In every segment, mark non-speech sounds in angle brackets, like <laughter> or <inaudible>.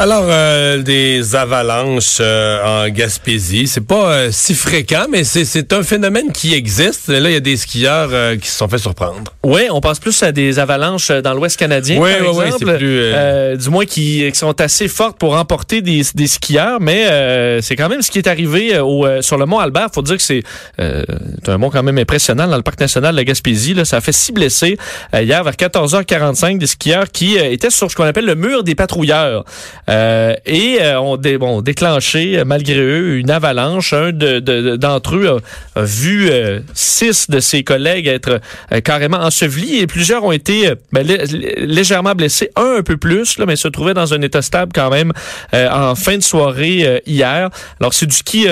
Alors, euh, des avalanches euh, en Gaspésie, c'est pas euh, si fréquent, mais c'est un phénomène qui existe. Là, il y a des skieurs qui se sont fait surprendre. Oui, on pense plus à des avalanches dans l'Ouest canadien, oui, par oui, exemple. Plus, du moins qui, qui, sont assez fortes pour emporter des, des skieurs, mais c'est quand même ce qui est arrivé au, sur le mont Albert. Faut dire que c'est un mont quand même impressionnant dans le parc national de la Gaspésie. Là, ça a fait six blessés hier vers 14h45 des skieurs qui étaient sur ce qu'on appelle le mur des patrouilleurs. Euh, et euh, ont, déclenché, euh, malgré eux, une avalanche. Un d'entre de, d'entre eux a, vu six de ses collègues être carrément ensevelis et plusieurs ont été ben, légèrement blessés, un un peu plus, là, mais se trouvaient dans un état stable quand même en fin de soirée hier. Alors c'est du ski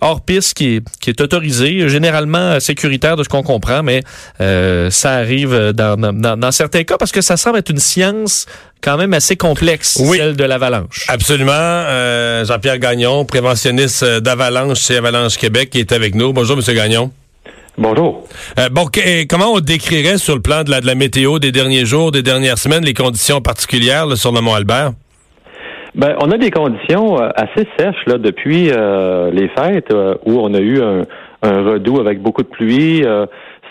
hors piste qui est, qui est autorisé, généralement sécuritaire de ce qu'on comprend, mais ça arrive dans, dans, dans certains cas parce que ça semble être une science quand même assez complexe, celle de l'avalanche. Absolument. Euh, Jean-Pierre Gagnon, préventionniste euh, d'Avalanche chez Avalanche Québec, qui est avec nous. Bonjour, Monsieur Gagnon. Bonjour. Euh, bon, comment on décrirait sur le plan de la, de la, météo des derniers jours, des dernières semaines, les conditions particulières là, sur le Mont Albert? Ben, on a des conditions assez sèches là depuis les fêtes où on a eu un, un, redout avec beaucoup de pluie.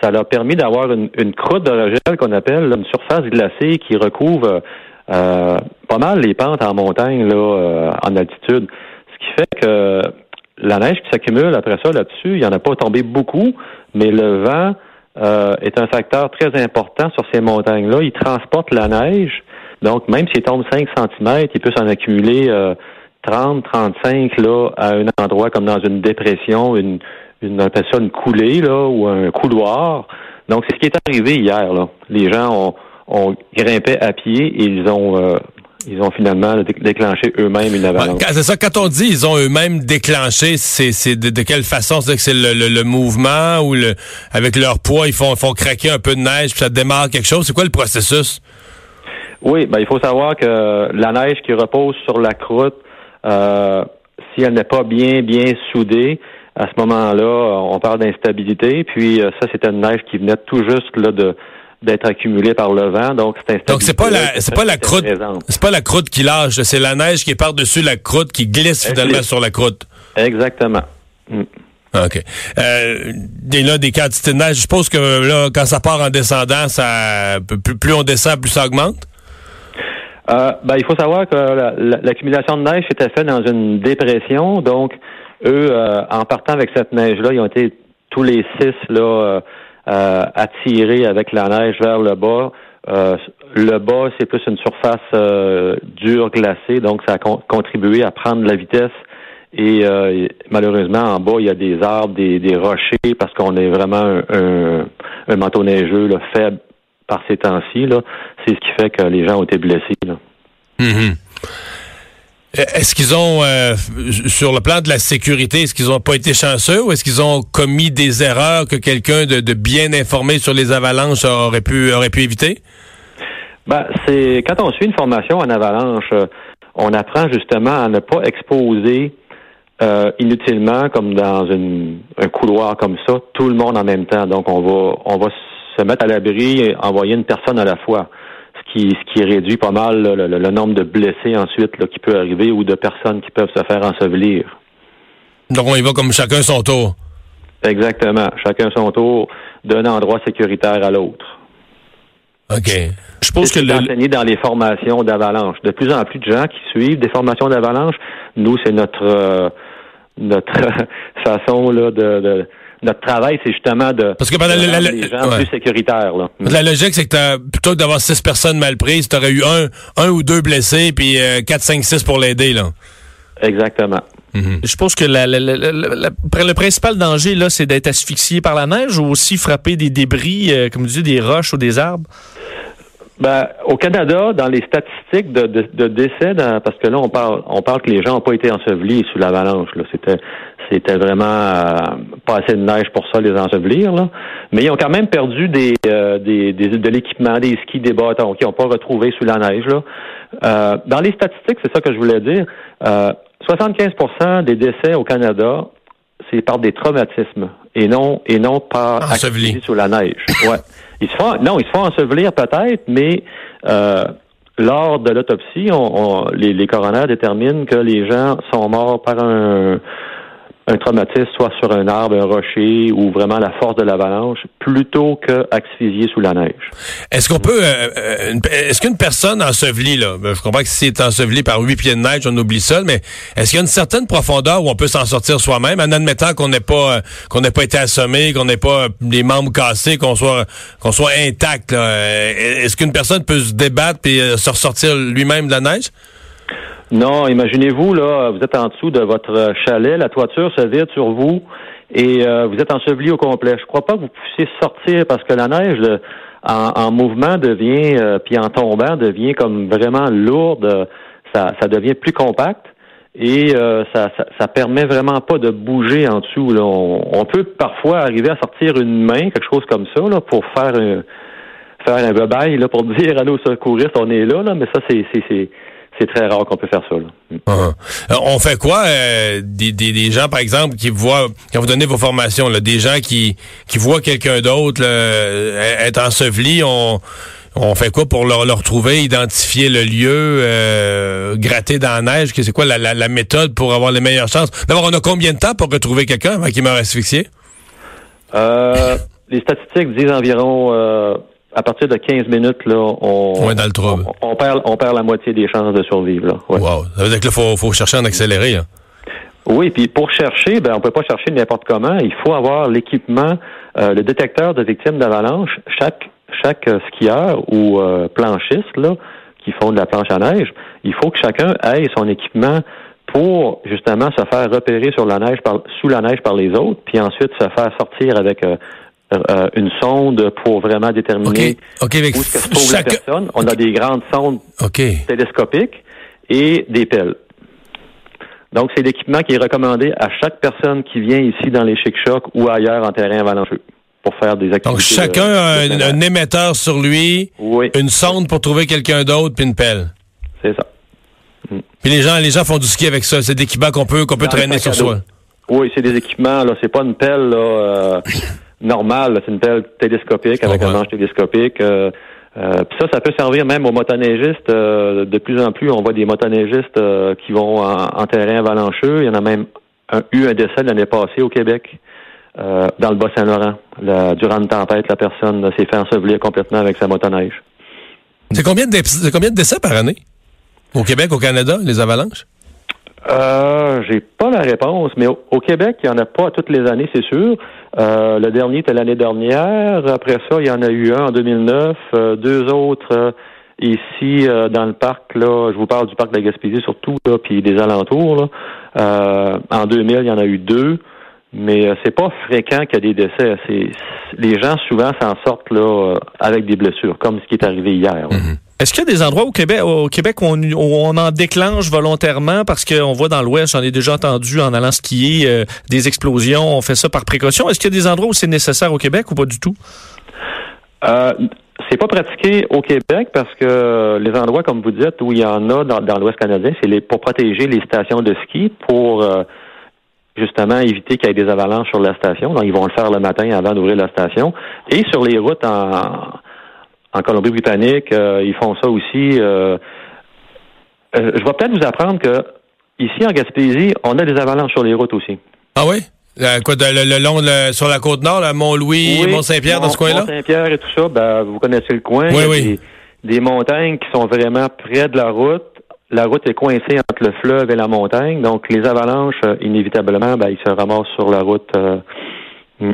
ça a permis d'avoir une, une, croûte de gel qu'on appelle une surface glacée qui recouvre euh, pas mal les pentes en montagne, là, euh, en altitude. Ce qui fait que la neige qui s'accumule après ça là-dessus, il n'y en a pas tombé beaucoup, mais le vent euh, est un facteur très important sur ces montagnes-là. Il transporte la neige. Donc, même s'il tombe 5 cm, il peut s'en accumuler 30, 35 là, à un endroit comme dans une dépression, une, une, on une coulée là, ou un couloir. Donc, c'est ce qui est arrivé hier. Là. Les gens ont on grimpait à pied et ils ont euh, ils ont finalement déclenché eux-mêmes une avalanche. c'est ça, quand on dit ils ont eux-mêmes déclenché, c'est de, quelle façon? C'est que c'est le, mouvement ou le avec leur poids, ils font, font craquer un peu de neige puis ça démarre quelque chose? C'est quoi le processus? Oui, ben il faut savoir que la neige qui repose sur la croûte, euh, si elle n'est pas bien, bien soudée, à ce moment-là, on parle d'instabilité. Puis euh, ça, c'était une neige qui venait tout juste là de d'être accumulé par le vent. Donc, c'est Donc, c'est pas la, c'est pas la croûte, c'est pas la croûte qui lâche, c'est la neige qui est par-dessus la croûte qui glisse finalement sur la croûte. Exactement. Mm. OK. Euh, et là, des quantités de neige, je suppose que là, quand ça part en descendant, ça plus, plus on descend, plus ça augmente? Euh, ben, il faut savoir que l'accumulation de neige était faite dans une dépression. Donc, eux, euh, en partant avec cette neige-là, ils ont été tous les six là, euh, euh, avec la neige vers le bas. Euh, le bas, c'est plus une surface euh, dure, glacée, donc ça a contribué à prendre la vitesse. Et malheureusement, en bas, il y a des arbres, des, rochers, parce qu'on est vraiment un, un, manteau neigeux faible par ces temps-ci. C'est ce qui fait que les gens ont été blessés. Là. Mm-hmm. Euh, est-ce qu'ils ont, euh, sur le plan de la sécurité, est-ce qu'ils n'ont pas été chanceux ou est-ce qu'ils ont commis des erreurs que quelqu'un de, bien informé sur les avalanches aurait pu, éviter? Ben, c'est quand on suit une formation en avalanche, euh, on apprend justement à ne pas exposer inutilement, comme dans un couloir comme ça, tout le monde en même temps. Donc, on va, on va se mettre à l'abri et envoyer une personne à la fois qui, ce qui réduit pas mal le, nombre de blessés ensuite qui peut arriver ou de personnes qui peuvent se faire ensevelir. Donc on y va comme chacun son tour. Exactement, chacun son tour d'un endroit sécuritaire à l'autre. OK. Je pense que le... enseigné dans les formations d'avalanche. De plus en plus de gens qui suivent des formations d'avalanche, nous c'est notre euh, notre <laughs> façon là de notre travail, c'est justement de, Parce que pendant la, les gens plus sécuritaires. Là. La logique, c'est que plutôt que d'avoir six personnes mal prises, tu aurais eu un, un ou deux blessés, puis euh, quatre, cinq, six pour l'aider. là. Exactement. Mhm. Je pense que la, le principal danger, là, c'est d'être asphyxié par la neige ou aussi frapper des débris, euh, comme tu dis, des roches ou des arbres? Ben, au Canada, dans les statistiques de, de, de décès, dans- parce que là, on parle, on parle que les gens n'ont pas été ensevelis sous l'avalanche. Là, c'était, c'était vraiment euh, pas assez de neige pour ça les ensevelir. Là, mais ils ont quand même perdu des, euh, des, des- de l'équipement, des skis, des bâtons, qui n'ont pas retrouvé sous la neige. Là, Euh, dans les statistiques, c'est ça que je voulais dire. Euh, 75% des décès au Canada, c'est par des traumatismes et non et non par Ensevelis. sous la neige. Ouais. Ils se font non, ils se font ensevelir peut-être, mais euh, lors de l'autopsie, on, on- les, les coronaires déterminent que les gens sont morts par un, un traumatisme, soit sur un arbre, un rocher, ou vraiment la force de l'avalanche, plutôt que asphyxiés sous la neige. Est-ce qu'on peut, euh, euh, est-ce qu'une personne ensevelie, là, ben, je comprends que si c'est enseveli par huit pieds de neige, on oublie ça, mais est-ce qu'il y a une certaine profondeur où on peut s'en sortir soi-même, en admettant qu'on n'ait pas, euh, qu'on n'ait pas été assommé, qu'on n'ait pas euh, les membres cassés, qu'on soit, qu'on soit intact, Est-ce qu'une personne peut se débattre et se ressortir lui-même de la neige? Non, imaginez-vous, là, vous êtes en dessous de votre chalet, la toiture se vide sur vous et euh, vous êtes enseveli au complet. Je crois pas que vous puissiez sortir parce que la neige, le- en, en mouvement, devient, euh, puis en tombant, devient comme vraiment lourde. euh, Ça, devient plus compact et euh, ça, ça, ça permet vraiment pas de bouger en dessous. On, peut parfois arriver à sortir une main, quelque chose comme ça, là, pour faire un, faire un bebaille, là, pour <laughs> dire à nos secouristes, on est là, là, mais ça, c'est, c'est, très rare qu'on peut faire ça. Là. Uh-huh. Euh, On fait quoi euh, des, des, des gens, par exemple, qui voient, quand vous donnez vos formations, là, des gens qui, qui voient quelqu'un d'autre euh, être enseveli, on, on fait quoi pour le, le retrouver, identifier le lieu, euh, gratter dans la neige? C'est quoi la, la, la méthode pour avoir les meilleures chances? D'abord, on a combien de temps pour retrouver quelqu'un avant qu'il meure asphyxié? Euh, les statistiques disent environ euh, à partir de 15 minutes, là, on, On est dans le trouble. on, on perd, on perd la moitié des chances de survivre. Là. Ouais. Wow. Ça veut dire que là, faut, faut chercher en accéléré. Là. Oui, puis pour chercher, ben on peut pas chercher n'importe comment. Il faut avoir l'équipement, euh, le détecteur de victimes d'avalanche. Chaque chaque euh, skieur ou euh, planchiste là qui font de la planche à neige, il faut que chacun ait son équipement pour justement se faire repérer sur la neige par, sous la neige par les autres, puis ensuite se faire sortir avec euh, euh, une sonde pour vraiment déterminer où se trouve la personne. On a des grandes sondes télescopiques et des pelles. Donc, c'est l'équipement qui est recommandé à chaque personne qui vient ici dans les chic-chocs ou ailleurs en terrain avalancheux pour faire des activités. Donc, chacun euh, a un, émetteur sur lui, Oui, une sonde pour trouver quelqu'un d'autre, puis une pelle. c'est ça. Puis les gens, les gens font du ski avec ça. C'est des équipements qu'on peut, qu'on peut Dans traîner sur soi. Oui, c'est des équipements, là. C'est pas une pelle, là, euh, <laughs> normale. C'est une pelle télescopique avec un manche télescopique. Euh, euh, puis ça, ça peut servir même aux motoneigistes. Euh, de plus en plus, on voit des motoneigistes euh, qui vont en, en terrain avalancheux. Il y en a même un- eu un décès l'année passée au Québec, dans le Bas-Saint-Laurent. La- durant une tempête, la personne s'est fait ensevelir complètement avec sa motoneige. C'est combien, de, combien de décès par année? Au Québec, au Canada, les avalanches? Euh, j'ai pas la réponse, mais au, au Québec, il y en a pas toutes les années, c'est sûr. Euh, le dernier était l'année dernière. Après ça, il y en a eu un en 2009, euh, deux autres euh, ici euh, dans le parc. Là, je vous parle du parc de la Gaspésie surtout, là, puis des alentours. Là. Euh, en 2000, il y en a eu deux, mais euh, c'est pas fréquent qu'il y a des décès. C'est les gens souvent s'en sortent là avec des blessures, comme ce qui est arrivé hier. là. Est-ce qu'il y a des endroits au Québec, au Québec où on, on en déclenche volontairement parce qu'on voit dans l'Ouest, j'en ai déjà entendu en allant skier, euh, des explosions, on fait ça par précaution. Est-ce qu'il y a des endroits où c'est nécessaire au Québec ou pas du tout? Euh, c'est pas pratiqué au Québec parce que les endroits, comme vous dites, où il y en a dans, dans l'Ouest canadien, c'est les, pour protéger les stations de ski, pour euh, justement éviter qu'il y ait des avalanches sur la station. Donc, ils vont le faire le matin avant d'ouvrir la station. Et sur les routes en, en Colombie-Britannique, euh, ils font ça aussi. euh, euh, je vais peut-être vous apprendre que ici en Gaspésie, on a des avalanches sur les routes aussi. Ah oui? Euh, quoi, de- le, le long, le- sur la côte nord, là, Mont-Louis, Oui, Mont-Saint-Pierre, dans ce coin-là? Mont-Saint-Pierre et tout ça, ben, vous connaissez le coin. Oui, oui. Des, des montagnes qui sont vraiment près de la route. La route est coincée entre le fleuve et la montagne. Donc, les avalanches, euh, inévitablement, ben, ils se ramassent sur la route. euh, mm.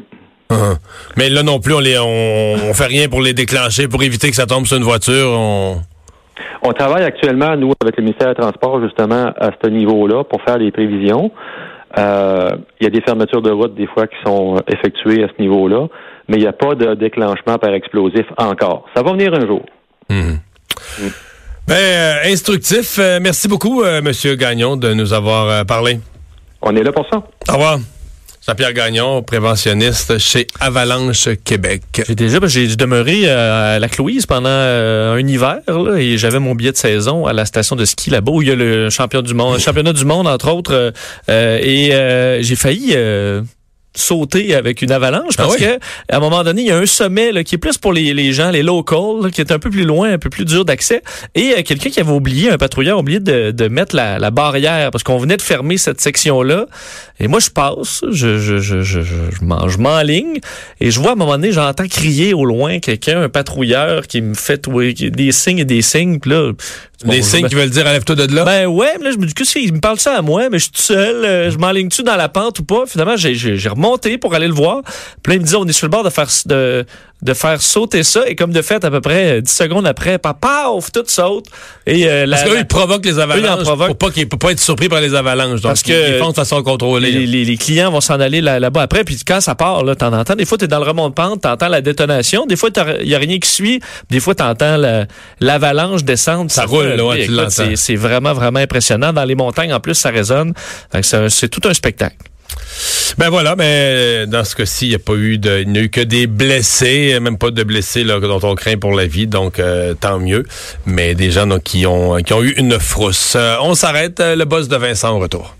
Uh-huh. Mais là non plus, on, les, on, on fait rien pour les déclencher, pour éviter que ça tombe sur une voiture. On... On travaille actuellement, nous, avec le ministère des Transports, justement, à ce niveau-là, pour faire des prévisions. Euh, il y a des fermetures de route, des fois, qui sont euh, effectuées à ce niveau-là, mais il n'y a pas de déclenchement par explosif encore. Ça va venir un jour. Ben, euh, instructif. Euh, merci beaucoup, Monsieur Gagnon, de nous avoir parlé. On est là pour ça. Au revoir. Jean-Pierre Gagnon, préventionniste chez Avalanche Québec. J'ai déjà, ben, j'ai demeuré euh, à la Cloïse pendant euh, un hiver et j'avais mon billet de saison à la station de ski là-bas où il y a le champion du monde, championnat du monde entre autres euh, euh, et j'ai failli sauter avec une avalanche parce Ah oui? que à un moment donné il y a un sommet là, qui est plus pour les, les gens les locals là, qui est un peu plus loin un peu plus dur d'accès et euh, quelqu'un qui avait oublié un patrouilleur a oublié de, de mettre la, la barrière parce qu'on venait de fermer cette section là et moi je passe je je je je, je, je m'en- je m'enligne et je vois à un moment donné j'entends crier au loin quelqu'un un patrouilleur qui me fait qui- des signes et des signes puis là je signes me- qui veulent dire enlève-toi de là. ben ouais, mais là, je me dis, qu'est-ce qu'il me parle ça à moi? Mais je suis tout seul, euh, je m'enligne-tu dans la pente ou pas? Finalement, j'ai remonté pour aller le voir. Puis là, il me dit, on est sur le bord de faire, de, de faire sauter ça. Et comme de fait, à peu près euh, 10 secondes après, pa- paf, tout saute. Et euh, la, Parce qu'eux, la- ils provoquent les avalanches provoquent. pour pas qu'ils pour pas être surpris par les avalanches. Donc, Parce que- ils, font de façon contrôlée. les, les- les clients vont s'en aller là, là-bas après. Puis quand ça part, là, t'en entends. Des fois, t'es dans le remont de pente, t'entends la détonation. Des fois, il y a rien qui suit. Des fois, t'entends la- l'avalanche descendre. Ça roule, là, ouais, tu l'entends. c'est, vraiment, vraiment impressionnant. Dans les montagnes, en plus, ça résonne. C'est tout un spectacle. Ben voilà, mais dans ce cas-ci, il n'y a pas eu de, il n'y a eu que des blessés, même pas de blessés là, dont on craint pour la vie, donc euh, tant mieux. Mais des gens qui ont qui ont eu une frousse. Euh, on s'arrête, euh, le boss de Vincent au retour.